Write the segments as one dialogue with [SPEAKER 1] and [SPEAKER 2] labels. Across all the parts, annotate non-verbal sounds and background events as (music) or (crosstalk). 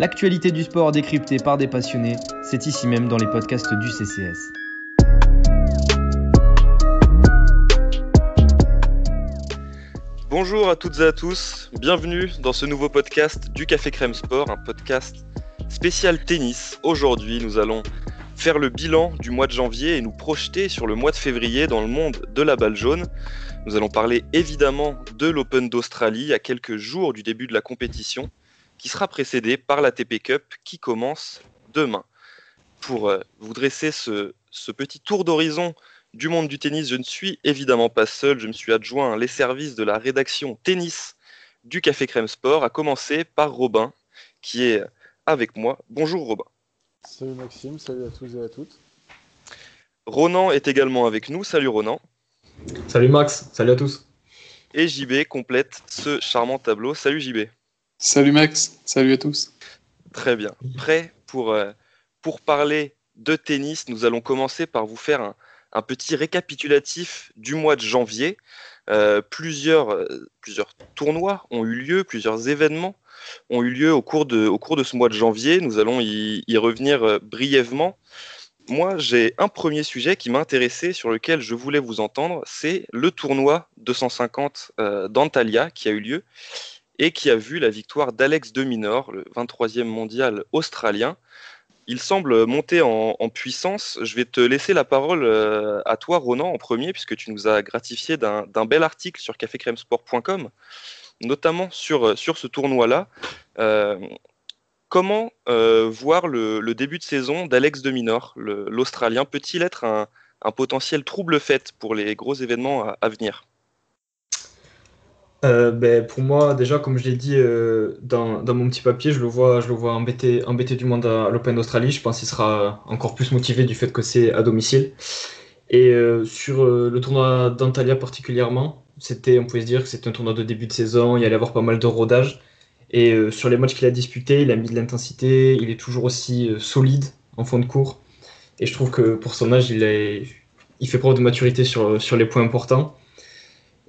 [SPEAKER 1] L'actualité du sport décryptée par des passionnés, c'est ici même dans les podcasts du CCS.
[SPEAKER 2] Bonjour à toutes et à tous, bienvenue dans ce nouveau podcast du Café Crème Sport, un podcast spécial tennis. Aujourd'hui, nous allons faire le bilan du mois de janvier et nous projeter sur le mois de février dans le monde de la balle jaune. Nous allons parler évidemment de l'Open d'Australie à quelques jours du début de la compétition, qui sera précédée par la TP Cup qui commence demain. Pour euh, vous dresser ce, petit tour d'horizon du monde du tennis, je ne suis évidemment pas seul, je me suis adjoint les services de la rédaction tennis du Café Crème Sport, à commencer par Robin, qui est avec moi. Bonjour Robin.
[SPEAKER 3] Salut Maxime, salut à tous et à toutes.
[SPEAKER 2] Ronan est également avec nous. Salut Ronan.
[SPEAKER 4] Salut Max, salut à tous.
[SPEAKER 2] Et JB complète ce charmant tableau. Salut JB.
[SPEAKER 5] Salut Max, salut à tous.
[SPEAKER 2] Très bien. Prêt pour, euh, pour parler de tennis, nous allons commencer par vous faire un, petit récapitulatif du mois de janvier. Euh, plusieurs, euh, plusieurs tournois ont eu lieu, plusieurs événements ont eu lieu au cours de, au cours de ce mois de janvier. Nous allons y, y revenir brièvement moi, j'ai un premier sujet qui m'intéressait, sur lequel je voulais vous entendre, c'est le tournoi 250 euh, d'Antalya qui a eu lieu et qui a vu la victoire d'Alex de Minor, le 23e mondial australien. Il semble monter en, puissance. Je vais te laisser la parole euh, à toi, Ronan, en premier, puisque tu nous as gratifié d'un bel article sur cafécremesport.com, notamment sur, sur ce tournoi-là. Euh, Comment euh, voir le, début de saison d'Alex de Minor, l'Australien? Peut-il être un, potentiel trouble fait pour les gros événements à, venir?
[SPEAKER 4] Euh, ben, pour moi, déjà, comme je l'ai dit euh, dans, mon petit papier, je le vois, je embêté, du monde à, l'Open d'Australie. Je pense qu'il sera encore plus motivé du fait que c'est à domicile. Et sur le tournoi d'Antalya particulièrement, c'était, on pouvait se dire que c'était un tournoi de début de saison, il allait avoir pas mal de rodage. Et euh, sur les matchs qu'il a disputés, il a mis de l'intensité, il est toujours aussi euh, solide en fond de cours. Et je trouve que pour son âge, il, fait preuve de maturité sur les points importants.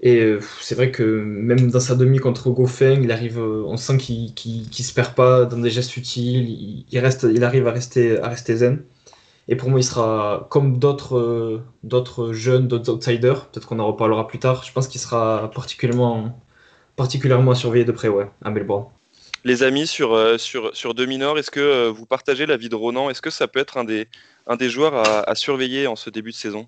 [SPEAKER 4] Et euh, c'est vrai que même dans sa demi contre Goffin, il arrive, on sent qu'il ne se perd pas dans des gestes utiles, il, reste, il arrive à rester, à rester zen. Et pour moi, il sera comme d'autres d'autres jeunes, d'autres outsiders, peut-être qu'on en reparlera plus tard, je pense qu'il sera particulièrement particulièrement à surveiller de près, ouais, à Melbourne.
[SPEAKER 2] Les amis, sur, euh, sur, sur deux mineurs, est-ce que euh, vous partagez l'avis de Ronan? Est-ce que ça peut être un des, un des joueurs à, surveiller en ce début de saison?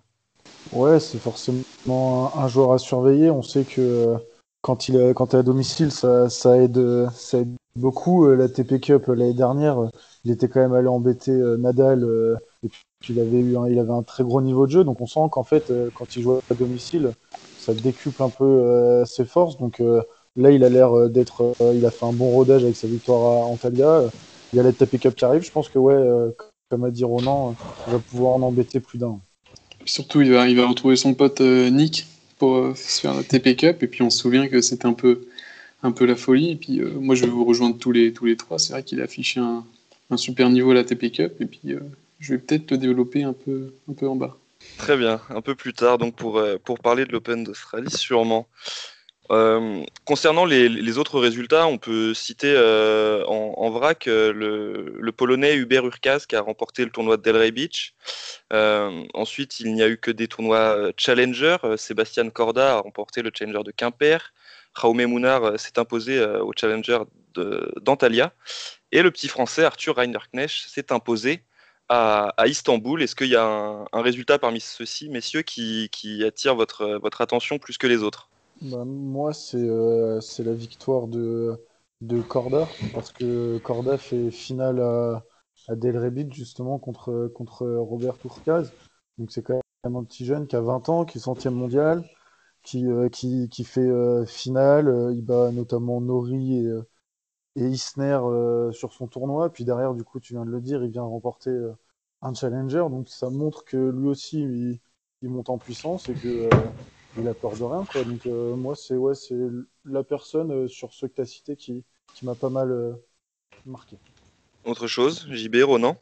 [SPEAKER 3] Ouais, c'est forcément un, joueur à surveiller. On sait que euh, quand il est, quand à domicile, ça, aide, ça aide beaucoup. La TP Cup l'année dernière, il était quand même allé embêter Nadal et puis il avait, eu il avait un très gros niveau de jeu. Donc on sent qu'en fait, quand il joue à domicile, ça décuple un peu ses forces. Donc Là, il a l'air euh, d'être. Euh, il a fait un bon rodage avec sa victoire à Antalya. Il y a la TP Cup qui arrive. Je pense que, ouais, euh, comme a dit Ronan, il va pouvoir en embêter plus d'un.
[SPEAKER 5] Surtout, il va, il va retrouver son pote Nick pour se faire la TP Cup. Et puis, on se souvient que c'était un peu, la folie. Et puis, moi, je vais vous rejoindre tous les, trois. C'est vrai qu'il a affiché un, un, super niveau à la TP Cup. Et puis, je vais peut-être le développer un peu, un peu en bas.
[SPEAKER 2] Très bien, un peu plus tard, donc pour, pour parler de l'Open d'Australie, sûrement. Euh, concernant les, autres résultats, on peut citer euh, en, vrac euh, le, Polonais Hubert Urkaz qui a remporté le tournoi de Delray Beach. ensuite, il n'y a eu que des tournois Challenger. Sébastien Corda a remporté le Challenger de Quimper. Jaume Mounar s'est imposé au Challenger d'Antalya. Et le petit français Arthur Reinerknecht s'est imposé à, Istanbul. Est-ce qu'il y a un, résultat parmi ceux-ci, messieurs, qui, attire votre attention plus que les autres?
[SPEAKER 3] Bah, moi, euh, c'est la victoire de, Corda, parce que Corda fait finale à, à Del justement, contre, contre Robert Tourcaz. Donc, c'est quand même un petit jeune qui a 20 ans, qui est centième mondial, qui, euh, qui, qui fait euh, finale. il bat notamment Nori et, et Isner sur son tournoi. Puis derrière, du coup, tu viens de le dire, il vient remporter un challenger. Donc, ça montre que lui aussi, il, il monte en puissance et que il a peur de rien. Quoi. Donc euh, moi, c'est ouais, c'est la personne euh, sur ceux que tu as cités qui, qui m'a pas mal euh, marqué.
[SPEAKER 2] Autre chose, JB, Ronan?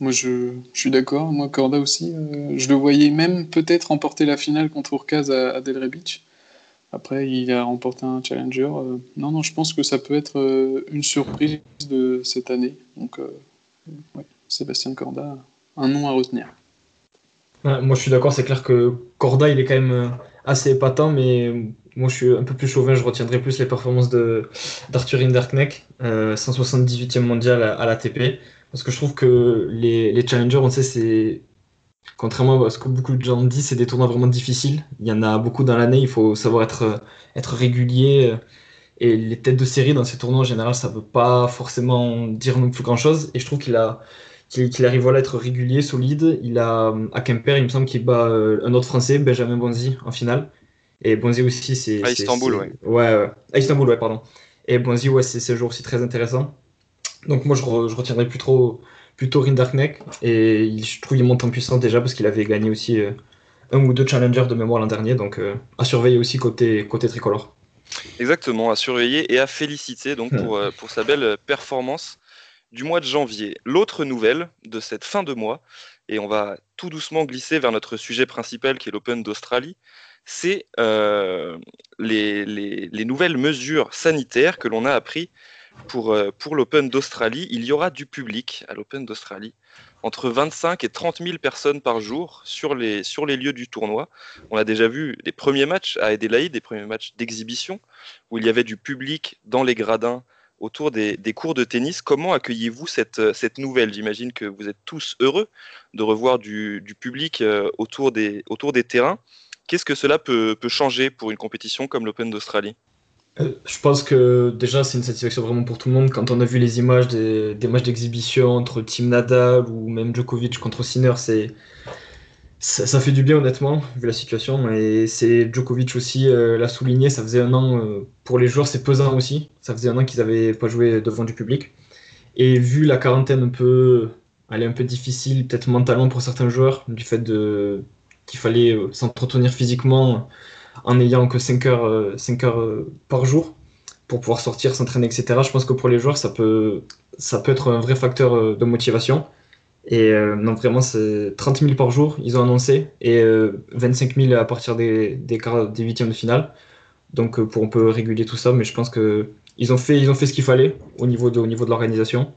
[SPEAKER 5] Moi, je, je suis d'accord. Moi, Corda aussi. je le voyais même peut-être remporter la finale contre Urkaz à, à Delray Beach. Après, il a remporté un challenger. non, non, je pense que ça peut être une surprise de cette année. Donc, ouais, Sébastien Corda, un nom à retenir.
[SPEAKER 4] Moi, je suis d'accord, c'est clair que Corda, il est quand même assez épatant, mais moi, je suis un peu plus chauvin, je retiendrai plus les performances d'Arthur Hinderknecht, 178e mondial à, l'ATP, parce que je trouve que les, les challengers, on sait, c'est Contrairement à ce que beaucoup de gens disent, c'est des tournois vraiment difficiles. Il y en a beaucoup dans l'année, il faut savoir être, être régulier. Et les têtes de série dans ces tournois en général, ça ne veut pas forcément dire non plus grand chose. Et je trouve qu'il a qu'il arrive voilà, à être régulier, solide. Il a à Quimper, il me semble qu'il bat euh, un autre Français, Benjamin Bonzi, en finale. Et Bonzi aussi, c'est.
[SPEAKER 2] À Istanbul,
[SPEAKER 4] ouais. ouais. À Istanbul, ouais, pardon. Et Bonzi, ouais, c'est ce jour aussi très intéressant. Donc moi, je, je retiendrai plus trop plutôt Rindarknecht. Et je trouve qu'il monte en puissance déjà parce qu'il avait gagné aussi euh, un ou deux challengers de mémoire l'an dernier. Donc euh, à surveiller aussi côté, côté tricolore.
[SPEAKER 2] Exactement, à surveiller et à féliciter donc pour, euh, pour sa belle performance du mois de janvier. L'autre nouvelle de cette fin de mois, et on va tout doucement glisser vers notre sujet principal qui est l'Open d'Australie, c'est les, les, les, nouvelles mesures sanitaires que l'on a appris pour, euh, pour l'Open d'Australie, il y aura du public à l'Open d'Australie, entre 25 et 30 000 personnes par jour sur les, sur les lieux du tournoi. On a déjà vu les premiers matchs à Adelaide, des premiers matchs d'exhibition, où il y avait du public dans les gradins autour des, des cours de tennis. Comment accueillez-vous cette, cette nouvelle? J'imagine que vous êtes tous heureux de revoir du, du public euh, autour des, autour des terrains. Qu'est-ce que cela peut, peut changer pour une compétition comme l'Open d'Australie?
[SPEAKER 4] Euh, je pense que déjà c'est une satisfaction vraiment pour tout le monde. Quand on a vu les images des, matchs d'exhibition entre Team Nadal ou même Djokovic contre Sinner, c'est ça, fait du bien honnêtement vu la situation. Et c'est Djokovic aussi euh, l'a souligné. Ça faisait un an euh, pour les joueurs, c'est pesant aussi. Ça faisait un an qu'ils n'avaient pas joué devant du public. Et vu la quarantaine un peu, elle est un peu difficile, peut-être mentalement pour certains joueurs, du fait de qu'il fallait s'entretenir physiquement en n'ayant que 5 heures, 5 euh, heures euh, par jour pour pouvoir sortir, s'entraîner, etc. Je pense que pour les joueurs, ça peut, ça peut être un vrai facteur euh, de motivation. Et non, vraiment, c'est 30 000 par jour, ils ont annoncé, et 25 000 à partir des, des, des huitièmes de finale. Donc, pour, on peut réguler tout ça, mais je pense qu'ils ont fait, ont fait ce qu'il fallait au niveau de, l'organisation.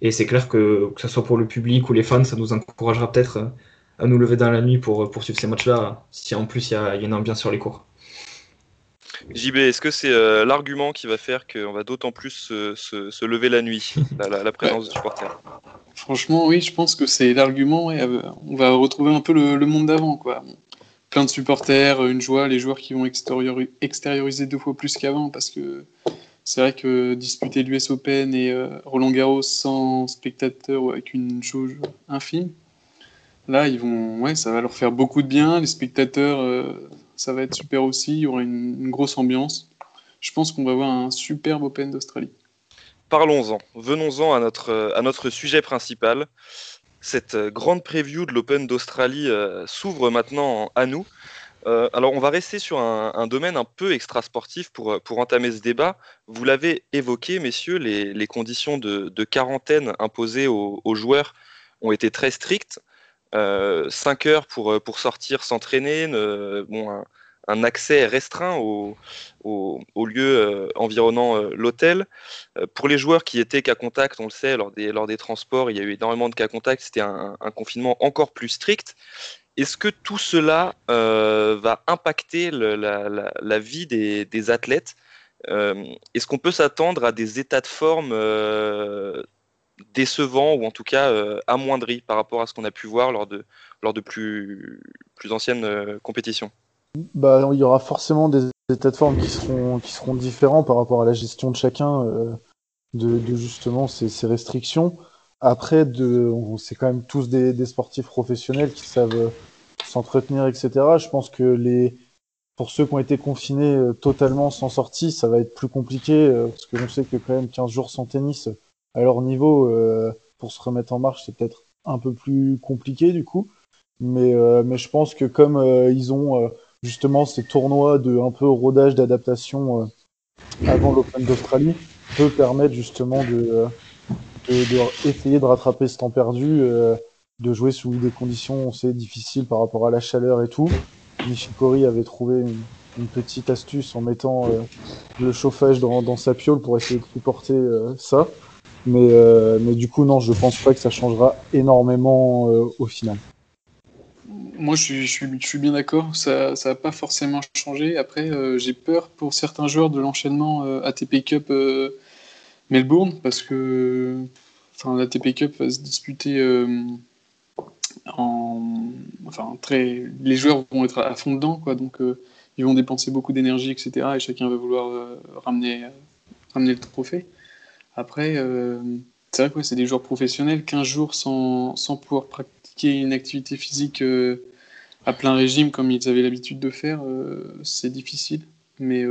[SPEAKER 4] Et c'est clair que, que ce soit pour le public ou les fans, ça nous encouragera peut-être à nous lever dans la nuit pour poursuivre ces matchs-là, si en plus il y, a, une ambiance sur les cours.
[SPEAKER 2] JB, est-ce que c'est euh, l'argument qui va faire qu'on va d'autant plus se, lever la nuit, la, présence de supporters
[SPEAKER 5] Franchement, oui, je pense que c'est l'argument. Euh, on va retrouver un peu le, monde d'avant. quoi. Plein de supporters, une joie, les joueurs qui vont extérioriser deux fois plus qu'avant parce que c'est vrai que disputer l'US Open et euh, Roland Garros sans spectateurs ou avec une chose infime, Là, ils vont, ouais, ça va leur faire beaucoup de bien. Les spectateurs, ça va être super aussi. Il y aura une, grosse ambiance. Je pense qu'on va avoir un superbe Open d'Australie.
[SPEAKER 2] Parlons-en. Venons-en à notre, à notre sujet principal. Cette grande preview de l'Open d'Australie euh, s'ouvre maintenant à nous. Euh, alors, on va rester sur un, domaine un peu extrasportif pour, pour entamer ce débat. Vous l'avez évoqué, messieurs, les, conditions de, quarantaine imposées aux, joueurs ont été très strictes. 5 euh, heures pour, euh, pour sortir s'entraîner, bon, un, accès restreint au, au, lieu euh, environnant l'hôtel. pour les joueurs qui étaient cas contact, on le sait, lors des, lors des transports, il y a eu énormément de cas contact, c'était un, confinement encore plus strict. Est-ce que tout cela va impacter la, vie des, des athlètes? Est-ce qu'on peut s'attendre à des états de forme décevant ou en tout cas euh, amoindri par rapport à ce qu'on a pu voir lors de, lors de plus, plus anciennes euh, compétitions
[SPEAKER 3] bah, Il y aura forcément des états de forme qui seront, qui seront différents par rapport à la gestion de chacun euh, de, justement ces, restrictions. Après, c'est quand même tous des, des, sportifs professionnels qui savent s'entretenir, etc. Je pense que les, pour ceux qui ont été confinés totalement sans sortie, ça va être plus compliqué parce que on sait que quand même 15 jours sans tennis, à leur niveau, euh, pour se remettre en marche, c'est peut-être un peu plus compliqué du coup. Mais, euh, mais je pense que comme euh, ils ont justement ces tournois de un peu rodage d'adaptation avant l'Open d'Australie, peut permettre justement de, de, essayer de rattraper ce temps perdu, de jouer sous des conditions on sait, difficiles par rapport à la chaleur et tout. Nishikori avait trouvé une petite astuce en mettant le chauffage dans, sa piole pour essayer de supporter ça. Mais, mais du coup, non, je pense pas que ça changera énormément au final.
[SPEAKER 5] Moi, je suis, je suis, bien d'accord. Ça n'a pas forcément changé. Après, j'ai peur pour certains joueurs de l'enchaînement ATP Cup Melbourne parce que enfin, la TP Cup va se disputer en, enfin, très, les joueurs vont être à fond dedans, quoi, donc euh, ils vont dépenser beaucoup d'énergie, etc. Et chacun va vouloir euh, ramener, ramener le trophée. Après, euh, c'est vrai que c'est des joueurs professionnels, 15 jours sans, sans pouvoir pratiquer une activité physique à plein régime comme ils avaient l'habitude de faire, c'est difficile. Mais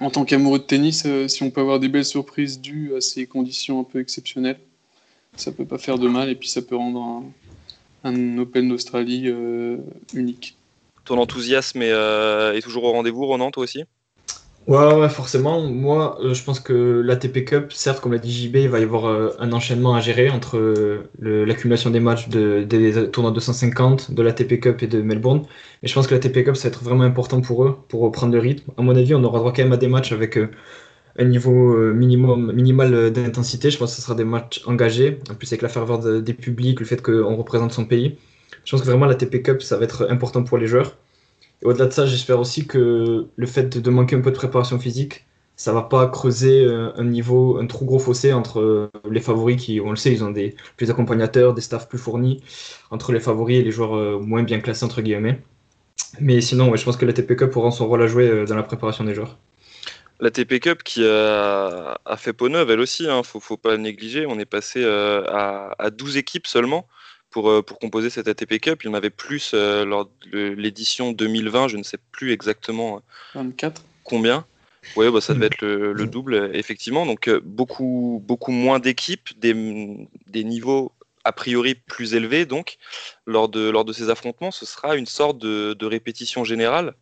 [SPEAKER 5] en tant qu'amoureux de tennis, si on peut avoir des belles surprises dues à ces conditions un peu exceptionnelles, ça peut pas faire de mal et puis ça peut rendre un, Open d'Australie euh, unique.
[SPEAKER 2] Ton enthousiasme euh, est, toujours au rendez-vous, Ronan, toi aussi?
[SPEAKER 4] Ouais, forcément. Moi, euh, je pense que l'ATP Cup, certes, comme l'a dit JB, il va y avoir un enchaînement à gérer entre l'accumulation des matchs de, des tournois 250, de l'ATP Cup et de Melbourne. Mais je pense que l'ATP Cup, ça va être vraiment important pour eux, pour reprendre le rythme. À mon avis, on aura droit quand même à des matchs avec un niveau euh, minimum, minimal d'intensité. Je pense que ce sera des matchs engagés. En plus, avec la ferveur des publics, le fait qu'on représente son pays. Je pense que vraiment la TP Cup, ça va être important pour les joueurs. Et au-delà de ça, j'espère aussi que le fait de manquer un peu de préparation physique, ça va pas creuser euh, un niveau, un trop gros fossé entre euh, les favoris qui, on le sait, ils ont des plus accompagnateurs, des staffs plus fournis, entre les favoris et les joueurs moins bien classés, entre guillemets. Mais sinon, je pense que la TP Cup aura son rôle à jouer dans la préparation des joueurs
[SPEAKER 2] la TP Cup qui a, fait peau neuve, elle aussi, il hein, ne faut, pas négliger. On est passé euh, à, 12 équipes seulement pour, euh, pour composer cette ATP Cup. Il y en avait plus euh, lors de l'édition 2020, je ne sais plus exactement
[SPEAKER 5] 24.
[SPEAKER 2] combien. Oui, bah, ça devait être le, double, effectivement. Donc beaucoup, beaucoup moins d'équipes, des, niveaux a priori plus élevés. Donc, lors de, lors de ces affrontements, ce sera une sorte de, répétition générale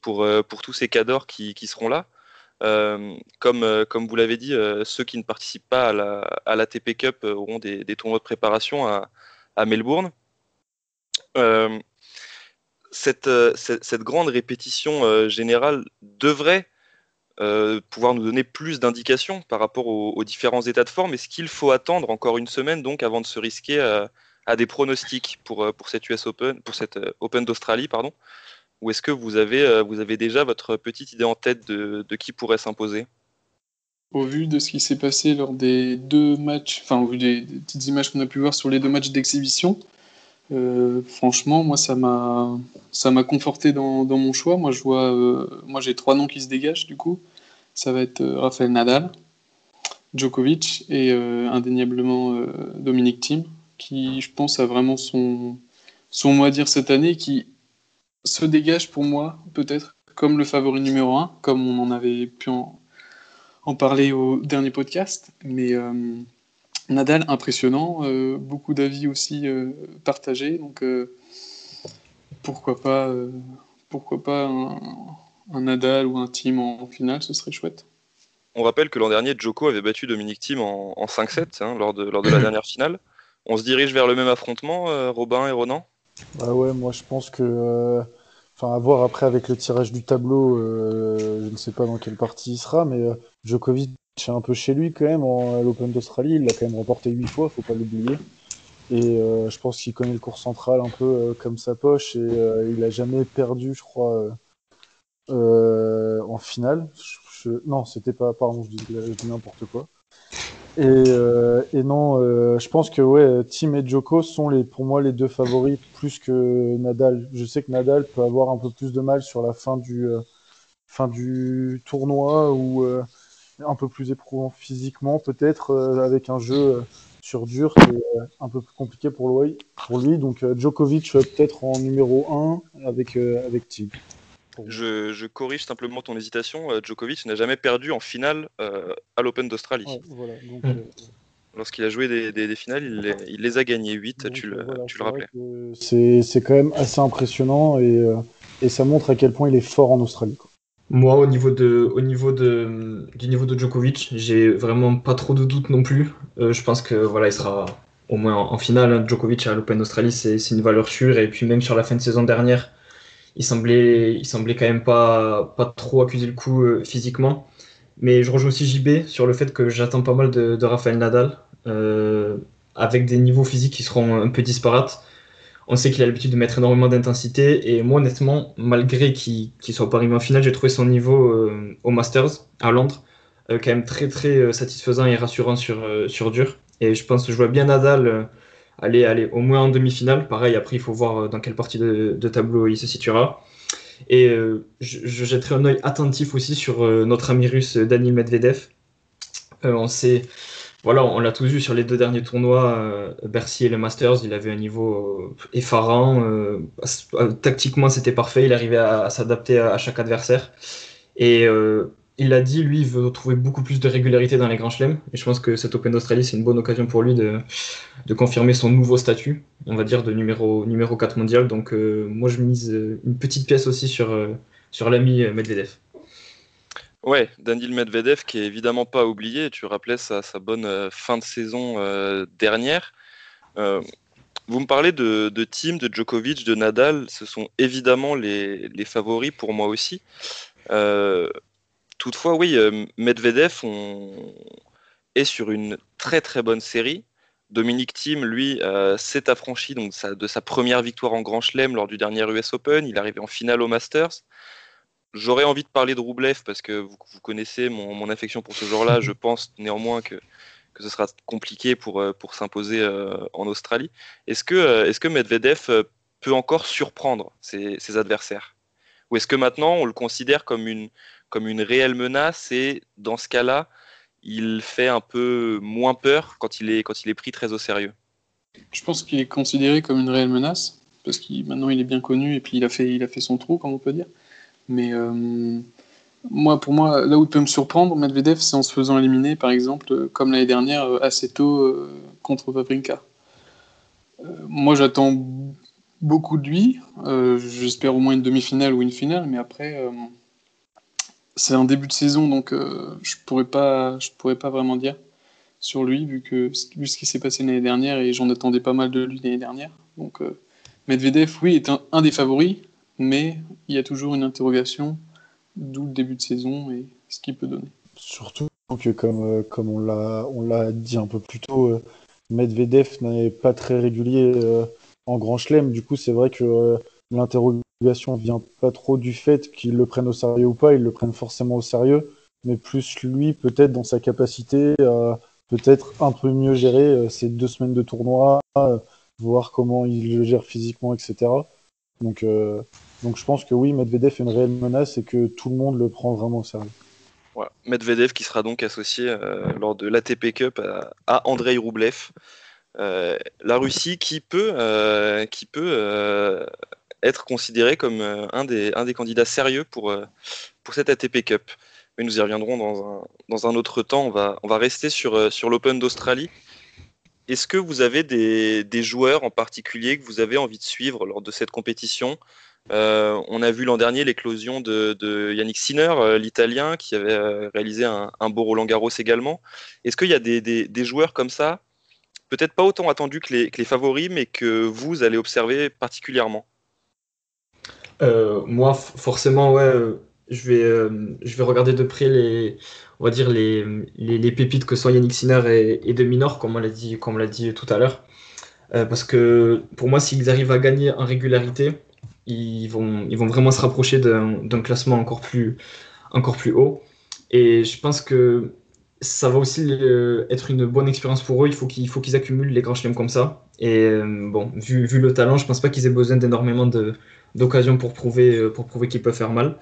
[SPEAKER 2] pour, pour tous ces cadors qui seront là. Euh, comme, euh, comme vous l'avez dit, euh, ceux qui ne participent pas à la, à la TP Cup auront des, tournois de préparation à, Melbourne. Cette, cette, grande répétition générale devrait pouvoir nous donner plus d'indications par rapport aux, différents états de forme. Est-ce qu'il faut attendre encore une semaine donc avant de se risquer à, des pronostics pour, pour cette US Open, pour cette Open d'Australie, pardon ou est-ce que vous avez, euh, vous avez déjà votre petite idée en tête de, qui pourrait s'imposer?
[SPEAKER 5] Au vu de ce qui s'est passé lors des deux matchs, enfin au vu des, petites images qu'on a pu voir sur les deux matchs d'exhibition, euh, franchement, moi ça m'a conforté dans, mon choix. Euh, moi j'ai trois noms qui se dégagent du coup. Ça va être Rafael Nadal, Djokovic et indéniablement Dominique Thiem, qui je pense a vraiment son son mot à dire cette année, qui se dégage pour moi, peut-être, comme le favori numéro 1, comme on en avait pu en, parler au dernier podcast. Mais euh, Nadal, impressionnant, euh, beaucoup d'avis aussi euh, partagés. Donc pourquoi pas, pourquoi pas un, Nadal ou un team en, finale, ce serait chouette.
[SPEAKER 2] On rappelle que l'an dernier, Joko avait battu Dominique Thiem en, 5-7 hein, lors, de, lors de la dernière finale. On se dirige vers le même affrontement, Robin et Ronan?
[SPEAKER 3] Bah ouais, moi je pense que. Euh, enfin, à voir après avec le tirage du tableau, euh, je ne sais pas dans quelle partie il sera, mais euh, Djokovic est un peu chez lui quand même à l'Open d'Australie. Il l'a quand même remporté huit fois, faut pas l'oublier. Et je pense qu'il connaît le cours central un peu comme sa poche et il a jamais perdu, je crois, en finale. Non, c'était pas. Pardon, je dis n'importe quoi. Et, euh, et non, euh, je pense que Tim et Joko sont les, pour moi les deux favoris plus que Nadal. Je sais que Nadal peut avoir un peu plus de mal sur la fin du, euh, fin du tournoi ou un peu plus éprouvant physiquement, peut-être avec un jeu sur dur qui est un peu plus compliqué pour lui. Pour lui. Donc Djokovic peut-être en numéro 1 avec, avec Tim.
[SPEAKER 2] Je, corrige simplement ton hésitation. Euh, Djokovic n'a jamais perdu en finale euh, à l'Open d'Australie.
[SPEAKER 3] Hmm.
[SPEAKER 2] Euh, Lorsqu'il a joué des, finales, il les, a gagnés 8, tu le, tu le rappelais.
[SPEAKER 3] C'est quand même assez impressionnant et, et, ça montre à quel point il est fort en Australie.
[SPEAKER 4] Moi, au niveau, de, au niveau de, du niveau de Djokovic, j'ai vraiment pas trop de doutes non plus. je pense que voilà, il sera au moins en, finale. Hein. Djokovic à l'Open d'Australie, c'est une valeur sûre. Et puis même sur la fin de saison dernière, il semblait, il semblait quand même pas, pas trop accuser le coup euh, physiquement. Mais je rejoins aussi JB sur le fait que j'attends pas mal de, Rafael Nadal, euh, avec des niveaux physiques qui seront un peu disparates. On sait qu'il a l'habitude de mettre énormément d'intensité. Et moi, honnêtement, malgré qu'il ne soit pas arrivé en finale, j'ai trouvé son niveau euh, au Masters à Londres quand même très très satisfaisant et rassurant sur, sur dur. Et je pense que je vois bien Nadal aller, aller au moins en demi-finale. Pareil, après, il faut voir euh, dans quelle partie de, tableau il se situera. Et euh, je, jetterai un œil attentif aussi sur euh, notre ami russe Daniel Medvedev. on sait, voilà, on l'a tous vu sur les deux derniers tournois, Bercy et le Masters, il avait un niveau effarant. tactiquement, c'était parfait, il arrivait à, s'adapter à, chaque adversaire. Il a dit, lui, il veut trouver beaucoup plus de régularité dans les grands chelems. Et je pense que cet Open d'Australie, c'est une bonne occasion pour lui de, confirmer son nouveau statut, on va dire, de numéro, numéro 4 mondial. Donc, euh, moi, je mise euh, une petite pièce aussi sur, euh, sur l'ami Medvedev.
[SPEAKER 2] Ouais, Daniel Medvedev, qui est évidemment pas oublié. Tu rappelais sa, sa bonne fin de saison dernière. vous me parlez de, de Tim, de Djokovic, de Nadal. Ce sont évidemment les, les favoris pour moi aussi. Toutefois, oui, euh, Medvedev est sur une très très bonne série. Dominique Thiem, lui, euh, s'est affranchi donc, de sa première victoire en Grand Chelem lors du dernier US Open. Il est arrivé en finale au Masters. J'aurais envie de parler de Roublev parce que vous, connaissez mon, affection pour ce genre-là. Je (laughs) pense néanmoins que, ce sera compliqué pour, euh, pour s'imposer en Australie. Est-ce que, est que Medvedev peut encore surprendre ses adversaires? Ou est-ce que maintenant on le considère comme une, comme une réelle menace et dans ce cas-là, il fait un peu moins peur quand il est, quand il est pris très au sérieux.
[SPEAKER 5] Je pense qu'il est considéré comme une réelle menace parce qu'il maintenant il est bien connu et puis il a fait, il a fait son trou, comme on peut dire. Mais euh, moi, pour moi, là où il peut me surprendre, Medvedev, c'est en se faisant éliminer, par exemple, comme l'année dernière, euh, assez tôt euh, contre Vavrinka. moi, j'attends beaucoup de lui. J'espère au moins une demi-finale ou une finale, mais après, c'est un début de saison, donc euh, je pourrais pourrais pas vraiment dire sur lui vu que vu ce qui s'est passé l'année dernière et j'en attendais pas mal de lui l'année dernière. Donc euh, Medvedev, oui, est un, des favoris, mais il y a toujours une interrogation, d'où le début de saison et ce qu'il peut donner.
[SPEAKER 3] Surtout que comme euh, comme on l'a on l'a dit un peu plus tôt, Medvedev n'est pas très régulier en Grand Chelem. Du coup, c'est vrai que l'interrogation vient pas trop du fait qu'ils le prennent au sérieux ou pas, ils le prennent forcément au sérieux, mais plus lui peut-être dans sa capacité à peut-être un peu mieux gérer euh, ces deux semaines de tournoi, euh, voir comment il le gère physiquement, etc. Donc, euh, donc je pense que oui, Medvedev est une réelle menace et que tout le monde le prend vraiment au sérieux.
[SPEAKER 2] Medvedev qui sera donc associé lors de l'ATP Cup à, Andrei Roublev. la Russie qui peut, qui peut être considéré comme euh, un, des, un des candidats sérieux pour, euh, pour cette ATP Cup. Mais nous y reviendrons dans un, dans un autre temps. On va, on va rester sur, euh, sur l'Open d'Australie. Est-ce que vous avez des, des, joueurs en particulier que vous avez envie de suivre lors de cette compétition? On a vu l'an dernier l'éclosion de, de, Yannick Sinner, l'Italien, qui avait réalisé un, beau Roland Garros également. Est-ce qu'il y a des, des, joueurs comme ça, peut-être pas autant attendus que les, que les favoris, mais que vous allez observer particulièrement?
[SPEAKER 4] Moi, forcément, ouais, euh, je vais, euh, je vais regarder de près les, on va dire les, les, pépites que sont Yannick Sinner et, et de Minor, comme on l'a dit, dit tout à l'heure. parce que pour moi, s'ils arrivent à gagner en régularité, ils vont, ils vont vraiment se rapprocher d'un classement encore plus, encore plus haut. Et je pense que ça va aussi être une bonne expérience pour eux. Il faut qu'ils qu'ils accumulent les grands chelems comme ça. Et bon, vu, vu, le talent, je pense pas qu'ils aient besoin d'énormément de, d'occasion pour prouver, euh, pour prouver faire mal.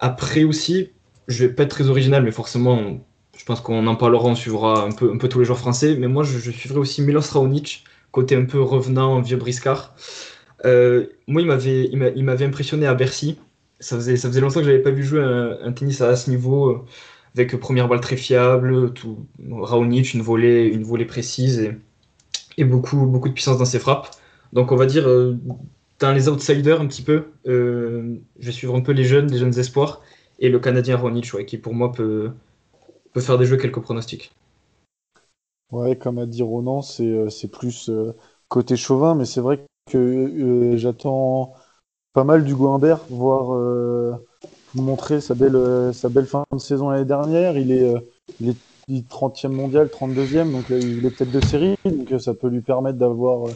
[SPEAKER 4] Après aussi, je vais pas être très original, mais forcément, je pense qu'on en parlera, on suivra un peu, un peu tous les joueurs français. Mais moi, je, suivrai aussi Milos Raonic, côté un peu revenant, vieux briscard. Euh, moi, il m'avait, impressionné à Bercy. Ça faisait, ça faisait longtemps que je n'avais pas vu jouer un, tennis à ce niveau, euh, avec première balle très fiable, tout, Raonic, une volée, une volée précise et, et, beaucoup, beaucoup de puissance dans ses frappes. Donc, on va dire, les outsiders un petit peu, euh, je vais suivre un peu les jeunes, les jeunes espoirs, et le Canadien Ronich, qui pour moi peut, peut faire des jeux quelques pronostics.
[SPEAKER 3] Ouais, comme a dit Ronan, c'est euh, plus euh, côté chauvin, mais c'est vrai que j'attends pas mal du Humbert, voir montrer sa belle, sa belle fin de saison l'année dernière. Il est, il est 30e mondial, 32e, donc il est peut-être de série, donc ça peut lui permettre d'avoir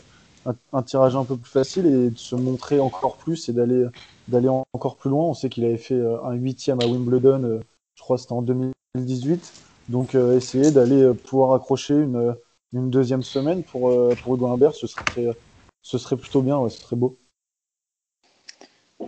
[SPEAKER 3] un, tirage un peu plus facile et de se montrer encore plus et d'aller d'aller encore plus loin. On sait qu'il avait fait un huitième à Wimbledon, je crois c'était en 2018. Donc essayer d'aller pouvoir accrocher une, une deuxième semaine pour, pour Hugo Humbert, ce serait, ce serait plutôt bien, ce serait beau.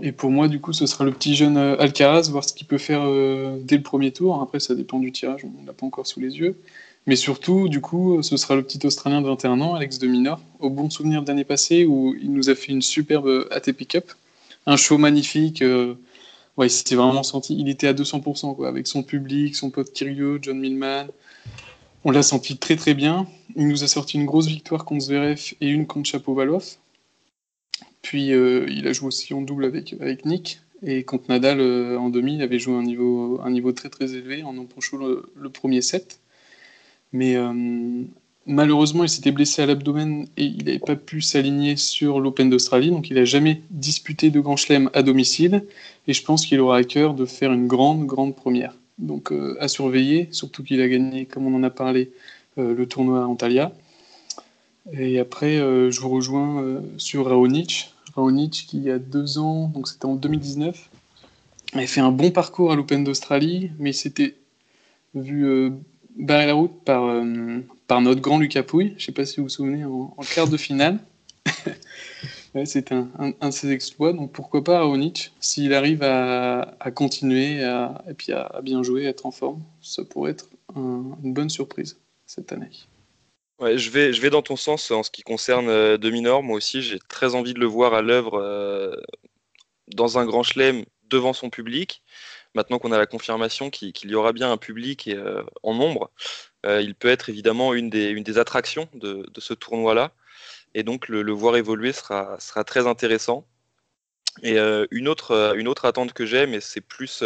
[SPEAKER 5] Et pour moi, du coup, ce sera le petit jeune euh, Alcaraz, voir ce qu'il peut faire euh, dès le premier tour. Après, ça dépend du tirage, on l'a pas encore sous les yeux. Mais surtout, du coup, ce sera le petit Australien de 21 ans, Alex de Minor, au bon souvenir de l'année passée où il nous a fait une superbe ATP Cup. Un show magnifique. Euh, ouais, il vraiment senti. Il était à 200%, quoi, avec son public, son pote Kyrgios, John Millman. On l'a senti très très bien. Il nous a sorti une grosse victoire contre Zverev et une contre Chapovalov. Puis euh, il a joué aussi en double avec, avec Nick. Et contre Nadal euh, en demi, il avait joué un niveau, un niveau très très élevé en empochant le premier set. Mais euh, malheureusement, il s'était blessé à l'abdomen et il n'avait pas pu s'aligner sur l'Open d'Australie. Donc il n'a jamais disputé de Grand Chelem à domicile. Et je pense qu'il aura à cœur de faire une grande, grande première. Donc à surveiller, surtout qu'il a gagné, comme on en a parlé, le tournoi à Antalya. Et après, je vous rejoins sur Raonic. Raonic qui, il y a deux ans, donc c'était en 2019, avait fait un bon parcours à l'Open d'Australie, mais il s'était vu barrer la route par, euh, par notre grand Lucas Pouille, je ne sais pas si vous vous souvenez, en, quart de finale. (laughs) c'était un, de ses exploits, donc pourquoi pas Raonic, s'il arrive à, à continuer à, et puis à, bien jouer, à être en forme, ça pourrait être une bonne surprise cette année
[SPEAKER 2] je, vais, je vais dans ton sens en ce qui concerne euh, Dominor. Moi aussi, j'ai très envie de le voir à l'œuvre euh, dans un grand chelem devant son public. Maintenant qu'on a la confirmation qu'il y aura bien un public et, euh, en nombre, il peut être évidemment une des, attractions de, ce tournoi-là. Et donc, le, voir évoluer sera, très intéressant. Et une, autre, une autre attente que j'ai, mais c'est plus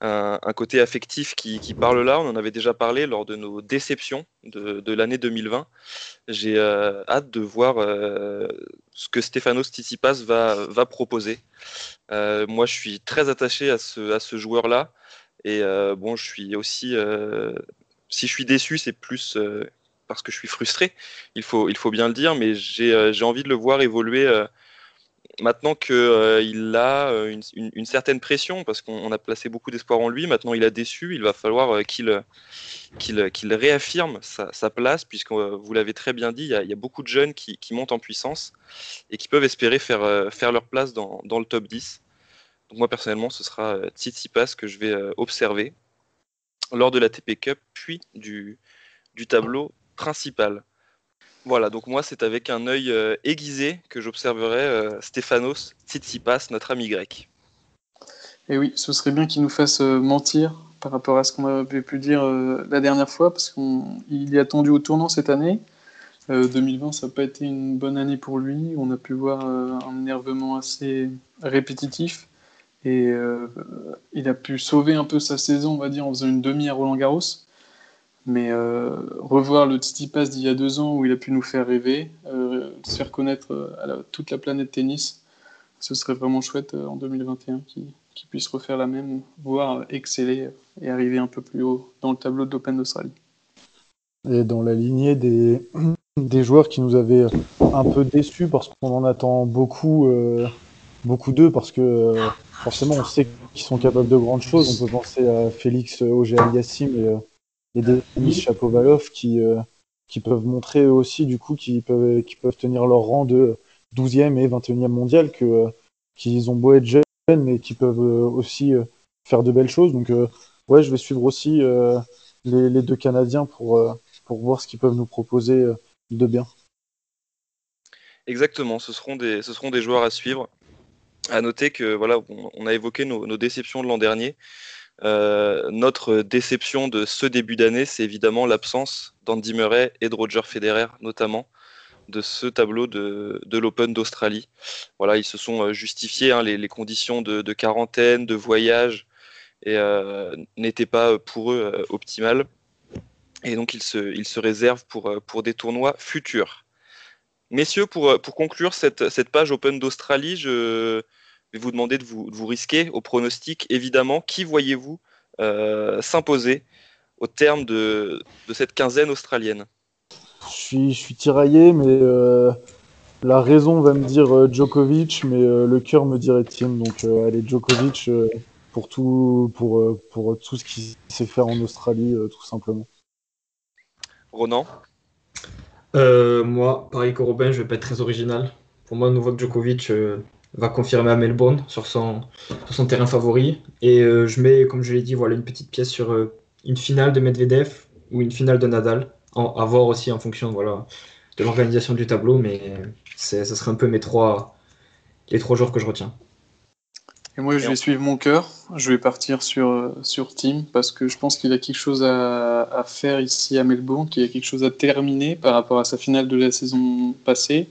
[SPEAKER 2] un, côté affectif qui, parle là. On en avait déjà parlé lors de nos déceptions de, l'année 2020. J'ai euh, hâte de voir euh, ce que Stefanos Tsitsipas va, proposer. Euh, moi, je suis très attaché à ce, à ce joueur-là. Et bon, je suis aussi. si je suis déçu, c'est plus parce que je suis frustré. Il faut, il faut bien le dire, mais j'ai envie de le voir évoluer maintenant qu'il euh, a euh, une, certaine pression, parce qu'on a placé beaucoup d'espoir en lui, maintenant il a déçu, il va falloir euh, qu'il qu'il réaffirme sa, place, puisque vous l'avez très bien dit, il y, a, beaucoup de jeunes qui, montent en puissance et qui peuvent espérer faire, faire leur place dans, dans, le top 10. Donc moi personnellement, ce sera Tsitsipas que je vais observer lors de la TP Cup, puis du, du tableau principal. Voilà, donc moi c'est avec un œil euh, aiguisé que j'observerai euh, Stéphanos Tsitsipas, notre ami grec.
[SPEAKER 5] Et oui, ce serait bien qu'il nous fasse euh, mentir par rapport à ce qu'on avait pu dire la dernière fois, parce qu'il est attendu au tournant cette année. 2020, ça n'a pas été une bonne année pour lui. On a pu voir un énervement assez répétitif. Et il a pu sauver un peu sa saison, on va dire, en faisant une demi à Roland Garros. Mais euh, revoir le Titi Pass d'il y a deux ans où il a pu nous faire rêver, euh, se faire connaître euh, à toute la planète tennis, ce serait vraiment chouette en 2021 qu'il puisse refaire la même, voire exceller et arriver un peu plus haut dans le tableau de l'Open d'Australie.
[SPEAKER 3] Et dans la lignée (clears throat) des, joueurs qui nous avaient un peu déçus parce qu'on en attend beaucoup, beaucoup d'eux, parce que forcément on sait qu'ils sont capables de grandes choses. On peut penser à Félix Auger Aliassim et et des Chapovalov qui, euh, qui peuvent montrer aussi, du coup, qui peuvent, peuvent tenir leur rang de 12e et 21e mondial, euh, qu'ils ont beau être jeunes, mais qui peuvent euh, aussi faire de belles choses. Donc, ouais, je vais suivre aussi les, deux Canadiens pour, pour voir ce qu'ils peuvent nous proposer de bien.
[SPEAKER 2] Exactement, ce seront des, ce seront des joueurs à suivre. À noter que voilà, on, a évoqué nos déceptions de l'an dernier. Euh, notre déception de ce début d'année, c'est évidemment l'absence d'Andy Murray et de Roger Federer, notamment de ce tableau de, l'Open d'Australie. Voilà, ils se sont euh, justifiés, hein, les, conditions de, quarantaine, de voyage, euh, n'étaient pas pour eux optimales. Et donc, ils se, réservent pour, pour des tournois futurs. Messieurs, pour, pour conclure cette, cette page Open d'Australie, je, vais vous demander de vous, de vous risquer au pronostic. Évidemment, qui voyez-vous s'imposer au terme de, de, cette quinzaine australienne?
[SPEAKER 3] Je suis, je suis tiraillé, mais la raison va me dire Djokovic, mais le cœur me dirait Tim. Donc allez, Djokovic pour tout, pour, pour tout ce qui sait faire en Australie, tout simplement.
[SPEAKER 2] Ronan?
[SPEAKER 4] Euh, Moi, pareil que Robin, je vais pas être très original. Pour moi, Novak Djokovic euh, va confirmer à Melbourne sur son, sur son terrain favori. Et euh, je mets, comme je l'ai dit, voilà, une petite pièce sur une finale de Medvedev ou une finale de Nadal. à voir aussi en fonction voilà, de l'organisation du tableau, mais ce serait un peu mes trois, les trois jours que je retiens.
[SPEAKER 5] Et moi, je vais suivre mon cœur. Je vais partir sur, sur Tim parce que je pense qu'il a quelque chose à, à, faire ici à Melbourne, qu'il a quelque chose à terminer par rapport à sa finale de la saison passée,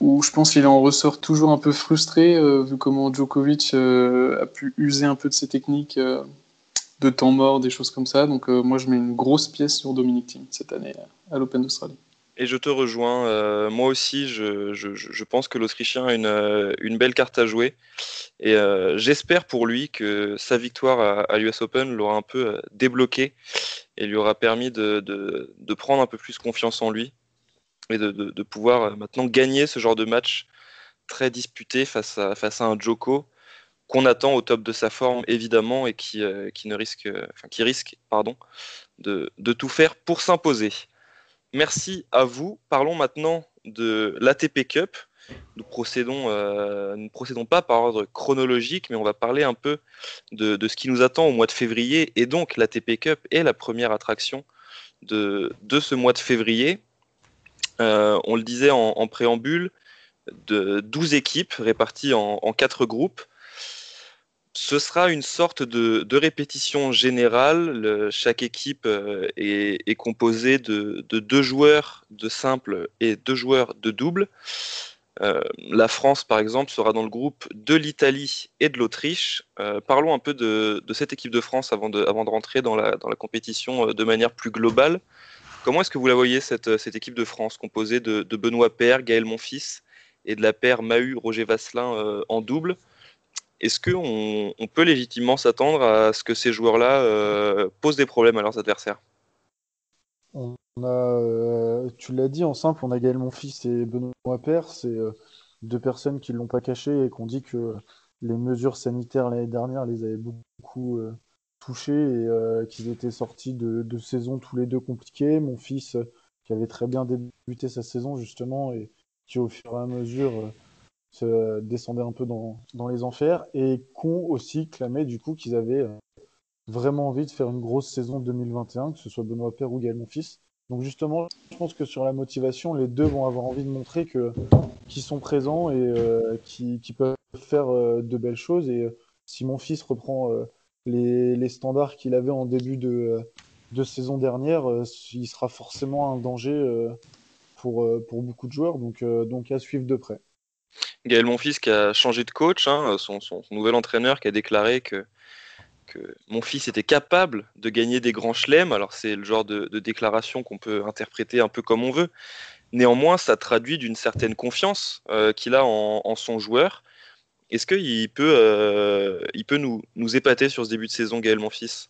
[SPEAKER 5] où je pense qu'il en ressort toujours un peu frustré, euh, vu comment Djokovic euh, a pu user un peu de ses techniques euh, de temps mort, des choses comme ça. Donc, moi, je mets une grosse pièce sur Dominic Thiem cette année à l'Open d'Australie.
[SPEAKER 2] Et je te rejoins. Moi aussi, je, je, pense que l'Autrichien a une, une, belle carte à jouer. Et j'espère pour lui que sa victoire à, à l'US Open l'aura un peu débloqué et lui aura permis de, de, prendre un peu plus confiance en lui et de, pouvoir maintenant gagner ce genre de match très disputé face à, un Joko qu'on attend au top de sa forme évidemment et qui, ne risque, pardon, de, tout faire pour s'imposer. Merci à vous. Parlons maintenant de l'ATP Cup. Nous procédons, euh, nous procédons pas par ordre chronologique, mais on va parler un peu de, ce qui nous attend au mois de février. Et donc, l'ATP Cup est la première attraction de ce mois de février. Euh, on le disait en, préambule, de 12 équipes réparties en, en 4 groupes ce sera une sorte de, répétition générale. Le, chaque équipe euh, est, composée de, de, deux joueurs de simple et deux joueurs de double. Euh, la France, par exemple, sera dans le groupe de l'Italie et de l'Autriche. Parlons un peu de, cette équipe de France avant de, rentrer dans la, compétition de manière plus globale. Comment est-ce que vous la voyez, cette, cette équipe de France, composée de, Benoît Paire, Gaël Monfils et de la paire Mahut-Roger Vasselin euh, en double? Est-ce qu'on on peut légitimement s'attendre à ce que ces joueurs-là euh, posent des problèmes à leurs adversaires?
[SPEAKER 3] On a, euh, Tu l'as dit en simple, on a Gaël Monfils et Benoît Père. C'est deux personnes qui ne l'ont pas caché et qui ont dit que les mesures sanitaires l'année dernière les avaient beaucoup touchés et euh, qu'ils étaient sortis de, de saison tous les deux compliqués. Mon fils, qui avait très bien débuté sa saison justement et qui au fur et à mesure se descendaient un peu dans, les enfers et qu'ont aussi clamé du coup qu'ils avaient euh, vraiment envie de faire une grosse saison 2021, que ce soit Benoît Père ou Gaël Monfils. Donc justement, je pense que sur la motivation, les deux vont avoir envie de montrer que qu'ils sont présents et euh, qui, qui peuvent faire euh, de belles choses. Et euh, si mon fils reprend euh, les, standards qu'il avait en début de, de saison dernière, il sera forcément un danger pour, pour beaucoup de joueurs. Donc, à suivre de près.
[SPEAKER 2] Gaël Monfils qui a changé de coach, hein, son, nouvel entraîneur qui a déclaré que, que mon fils était capable de gagner des grands chelems. Alors c'est le genre de, déclaration qu'on peut interpréter un peu comme on veut. Néanmoins, ça traduit d'une certaine confiance euh, qu'il a en, son joueur. Est-ce qu'il peut, euh, il peut nous, nous épater sur ce début de saison, Gaël Monfils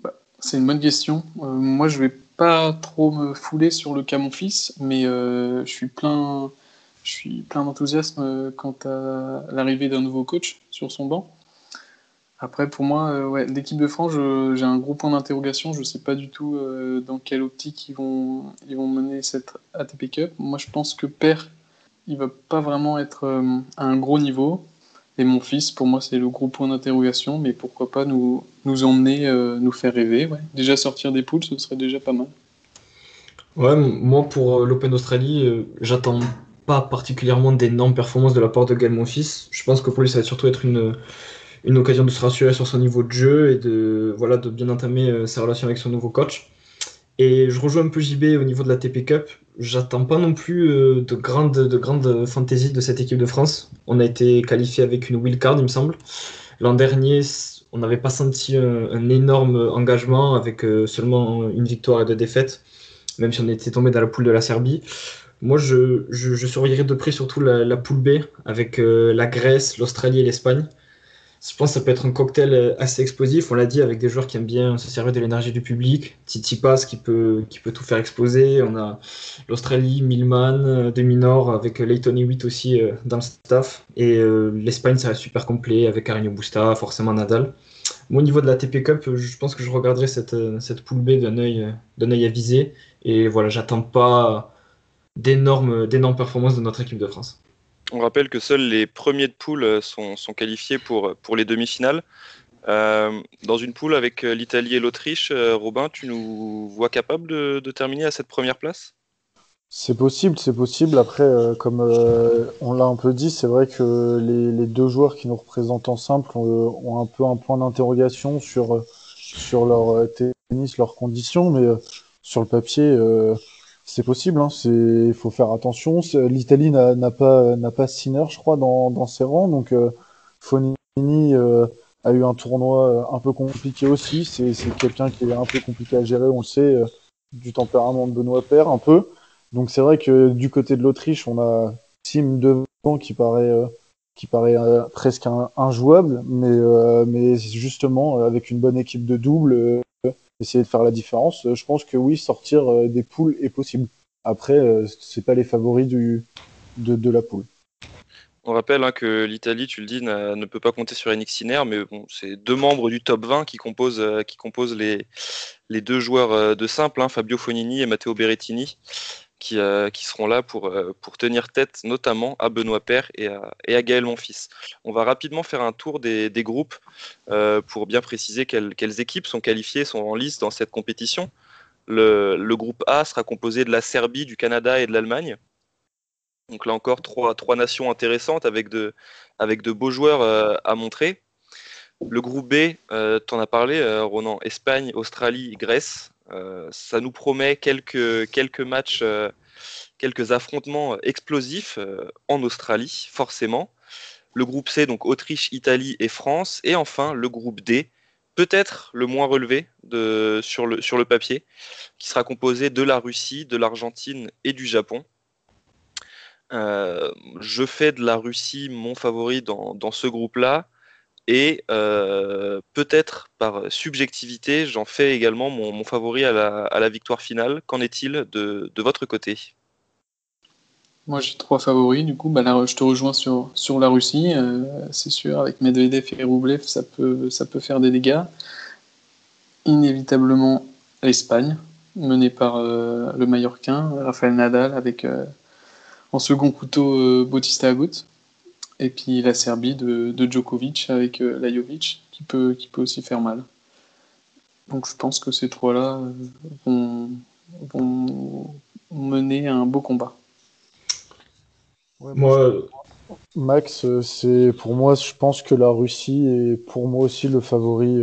[SPEAKER 5] bah, C'est une bonne question. Euh, moi, je vais pas trop me fouler sur le cas mon fils, mais euh, je suis plein plein d'enthousiasme quant à l'arrivée d'un nouveau coach sur son banc. Après, pour moi, l'équipe de France, j'ai un gros point d'interrogation. Je ne sais pas du tout dans quelle optique ils vont, ils vont mener cette ATP Cup. Moi, je pense que Père, il va pas vraiment être euh, à un gros niveau. Et mon fils, pour moi, c'est le gros point d'interrogation. Mais pourquoi pas nous, nous emmener, euh, nous faire rêver. Déjà sortir des poules, ce serait déjà pas mal.
[SPEAKER 4] Ouais, moi, pour l'Open d'Australie, j'attends pas particulièrement d'énormes performances de la part de Gaël Monfils. Je pense que pour lui, ça va surtout être une, occasion de se rassurer sur son niveau de jeu et de, voilà, de bien entamer euh, sa relation avec son nouveau coach. Et je rejoins un peu JB au niveau de la TP Cup. J'attends pas non plus euh, de grandes de grande fantaisie de cette équipe de France. On a été qualifié avec une wildcard, il me semble. L'an dernier, on n'avait pas senti un, énorme engagement avec euh, seulement une victoire et deux défaites, même si on était tombé dans la poule de la Serbie. Moi, je, je, surveillerai de près surtout la, la poule B avec la Grèce, l'Australie et l'Espagne. Je pense que ça peut être un cocktail euh, assez explosif. On l'a dit avec des joueurs qui aiment bien se servir de l'énergie du public. Titi Pass qui peut, qui peut tout faire exploser. On a l'Australie, Milman, euh, Deminor avec Leighton Hewitt aussi euh, dans le staff. Et l'Espagne, ça va super complet avec Carino Busta, forcément Nadal. Au niveau de la TP Cup, je pense que je regarderai cette, cette poule B d'un œil, d'un œil avisé. Et voilà, j'attends pas d'énormes, d'énormes performances de notre équipe de France.
[SPEAKER 2] On rappelle que seuls les premiers de poule euh, sont, qualifiés pour, euh, les demi-finales. Euh, dans une poule avec l'Italie et l'Autriche, Robin, tu nous vois capable de, terminer à cette première place?
[SPEAKER 3] C'est possible, c'est possible. Après, comme on l'a un peu dit, c'est vrai que les, deux joueurs qui nous représentent en simple ont, un peu un point d'interrogation sur, sur leur tennis, leurs conditions, mais sur le papier, c'est possible, hein, il faut faire attention. L'Italie n'a pas n'a je crois, dans, ses rangs, donc euh, Fonini euh, a eu un tournoi euh, un peu compliqué aussi. C'est quelqu'un qui est un peu compliqué à gérer, on le sait, du tempérament de Benoît Père un peu. Donc c'est vrai que du côté de l'Autriche, on a Tim devant qui paraît qui paraît presque injouable, mais mais justement avec une bonne équipe de double essayer de faire la différence. Euh, je pense que oui, sortir euh, des poules est possible. Après, euh, c'est pas les favoris de, la poule.
[SPEAKER 2] On rappelle hein, que l'Italie, tu le dis, ne peut pas compter sur Yannick Sinner, mais bon, c'est deux membres du top 20 qui composent, les deux joueurs de simple, hein, Fabio Fonini et Matteo Berrettini. Euh, qui, seront là pour, euh, pour tenir tête notamment à Benoît Père et à, et à Gaël Monfils. On va rapidement faire un tour des, groupes euh, pour bien préciser quelles, équipes sont qualifiées, sont en liste dans cette compétition. Le, groupe A sera composé de la Serbie, du Canada et de l'Allemagne. Donc là encore, trois, trois nations intéressantes avec de, avec de beaux joueurs à montrer. Le groupe B, tu en as parlé, Ronan, Espagne, Australie, Grèce. Euh, ça nous promet quelques, quelques matchs, euh, quelques affrontements explosifs euh, en Australie, forcément. Le groupe C, donc Autriche, Italie et France. Et enfin, le groupe D, peut-être le moins relevé sur, le, sur le papier, qui sera composé de la Russie, de l'Argentine et du Japon. je fais de la Russie mon favori dans, dans ce groupe-là. Et euh, peut-être par subjectivité, j'en fais également mon, favori à la, victoire finale. Qu'en est-il de, votre côté?
[SPEAKER 5] Moi j'ai trois favoris, du coup bah, je te rejoins sur, la Russie. Euh, c'est sûr, avec Medvedev et Rublev, ça peut, ça peut faire des dégâts. Inévitablement l'Espagne, menée par euh, le Mallorquin, Rafael Nadal, avec en second couteau Bautista Agut. Et puis la Serbie de, Djokovic avec euh, Lajovic qui peut, qui peut aussi faire mal. Donc je pense que ces trois-là euh, vont, mener à un beau combat.
[SPEAKER 3] moi, Max, euh, c'est pour moi, je pense que la Russie est pour moi aussi le favori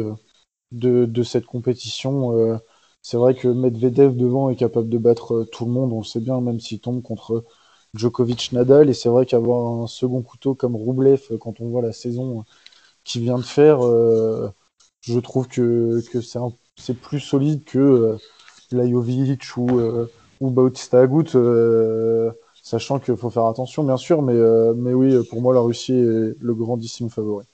[SPEAKER 3] de, cette compétition. C'est vrai que Medvedev devant est capable de battre tout le monde, on le sait bien, même s'il tombe contre Djokovic Nadal et c'est vrai qu'avoir un second couteau comme Roublev euh, quand on voit la saison qu'il vient de faire euh, je trouve que, c'est plus solide que euh, Lajovic ou, ou Bautista Agut sachant qu'il faut faire attention bien sûr mais, mais oui pour moi la Russie est le grandissime favori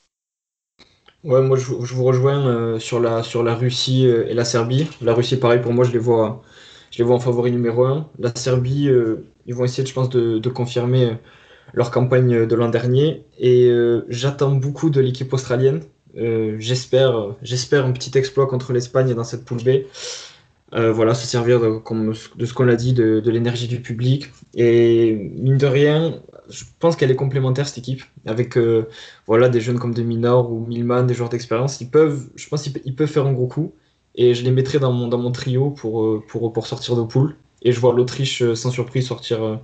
[SPEAKER 4] Ouais, moi je, vous rejoins sur, la, sur la Russie et la Serbie. La Russie, pareil, pour moi, je les vois, je les vois en favori numéro 1. La Serbie, ils vont essayer, je pense, de, confirmer euh, leur campagne de l'an dernier. Et euh, j'attends beaucoup de l'équipe australienne. Euh, j'espère, j'espère un petit exploit contre l'Espagne dans cette poule B. voilà, se servir de, ce qu'on a dit, de, l'énergie du public. Et mine de rien, je pense qu'elle est complémentaire cette équipe, avec voilà des jeunes comme Deminor ou Milman, des joueurs d'expérience. Ils peuvent, je pense qu'ils peuvent faire un gros coup. Et je les mettrai dans mon, dans mon trio pour, pour, pour sortir de poule et je vois l'Autriche euh, sans surprise sortir, euh,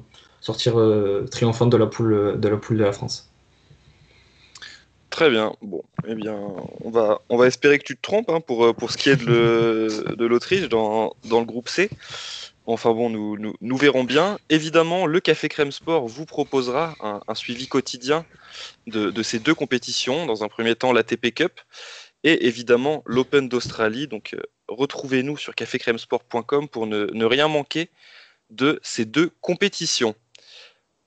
[SPEAKER 4] sortir euh, triomphante de la poule de la poule de la France.
[SPEAKER 2] Très bien. Bon, eh bien, on va, on va espérer que tu te trompes hein, pour, pour ce qui est (laughs) de l'Autriche dans, dans, le groupe C. Enfin bon, nous, nous, nous, verrons bien. Évidemment, le Café Crème Sport vous proposera un, un suivi quotidien de, de, ces deux compétitions. Dans un premier temps, la TP Cup et évidemment l'Open d'Australie. Donc retrouvez-nous sur cafécrèmesport.com pour ne, rien manquer de ces deux compétitions.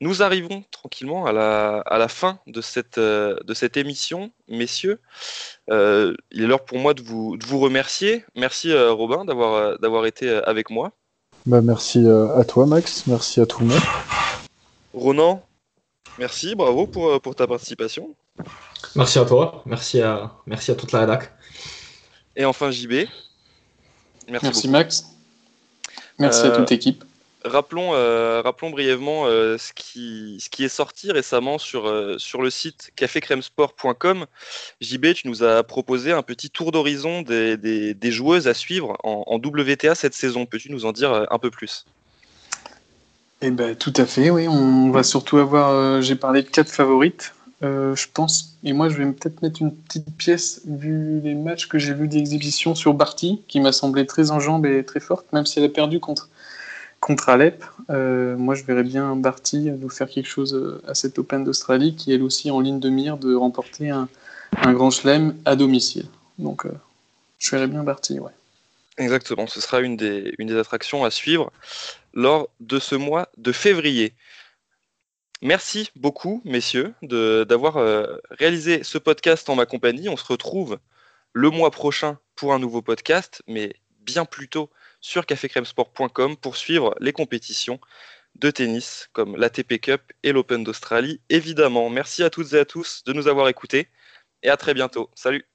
[SPEAKER 2] Nous arrivons tranquillement à la, à la fin de cette, euh, de cette émission, messieurs. Euh, il est l'heure pour moi de vous, de vous remercier. Merci euh, Robin d'avoir euh, d'avoir été euh, avec moi.
[SPEAKER 3] Bah, merci euh, à toi, Max. Merci à tout le monde.
[SPEAKER 2] Ronan, merci, bravo pour, euh, pour ta participation.
[SPEAKER 4] Merci à toi, merci à, merci à toute la rédac.
[SPEAKER 2] Et enfin JB. Merci.
[SPEAKER 5] Max. Merci à
[SPEAKER 2] Euh,
[SPEAKER 5] toute l'équipe.
[SPEAKER 2] Rappelons, euh, rappelons brièvement euh, ce, qui, ce qui est sorti récemment sur, euh, sur le site cafécrèmesport.com. JB, tu nous as proposé un petit tour d'horizon des, des- des joueuses à suivre en, en WTA cette saison. Peux-tu nous en dire un peu plus?
[SPEAKER 5] Eh ben, tout à fait, oui. On va surtout avoir. euh, J'ai parlé de quatre favorites, euh, je pense. Et moi, je vais peut-être mettre une petite pièce, vu les matchs que j'ai vus d'exhibition sur Barty, qui m'a semblé très en jambes et très forte, même si elle a perdu contre, contre Alep. Euh, moi, je verrais bien Barty nous faire quelque chose à cette Open d'Australie, qui est elle aussi en ligne de mire de remporter un, un grand chelem à domicile. Donc, je verrais bien Barty, ouais.
[SPEAKER 2] Exactement, ce sera une des, une des attractions à suivre lors de ce mois de février. Merci beaucoup, messieurs, d'avoir euh, réalisé ce podcast en ma compagnie. On se retrouve le mois prochain pour un nouveau podcast, mais bien plus tôt sur cafécrèmesport.com pour suivre les compétitions de tennis comme l'ATP Cup et l'Open d'Australie. Évidemment, merci à toutes et à tous de nous avoir écoutés et à très bientôt. Salut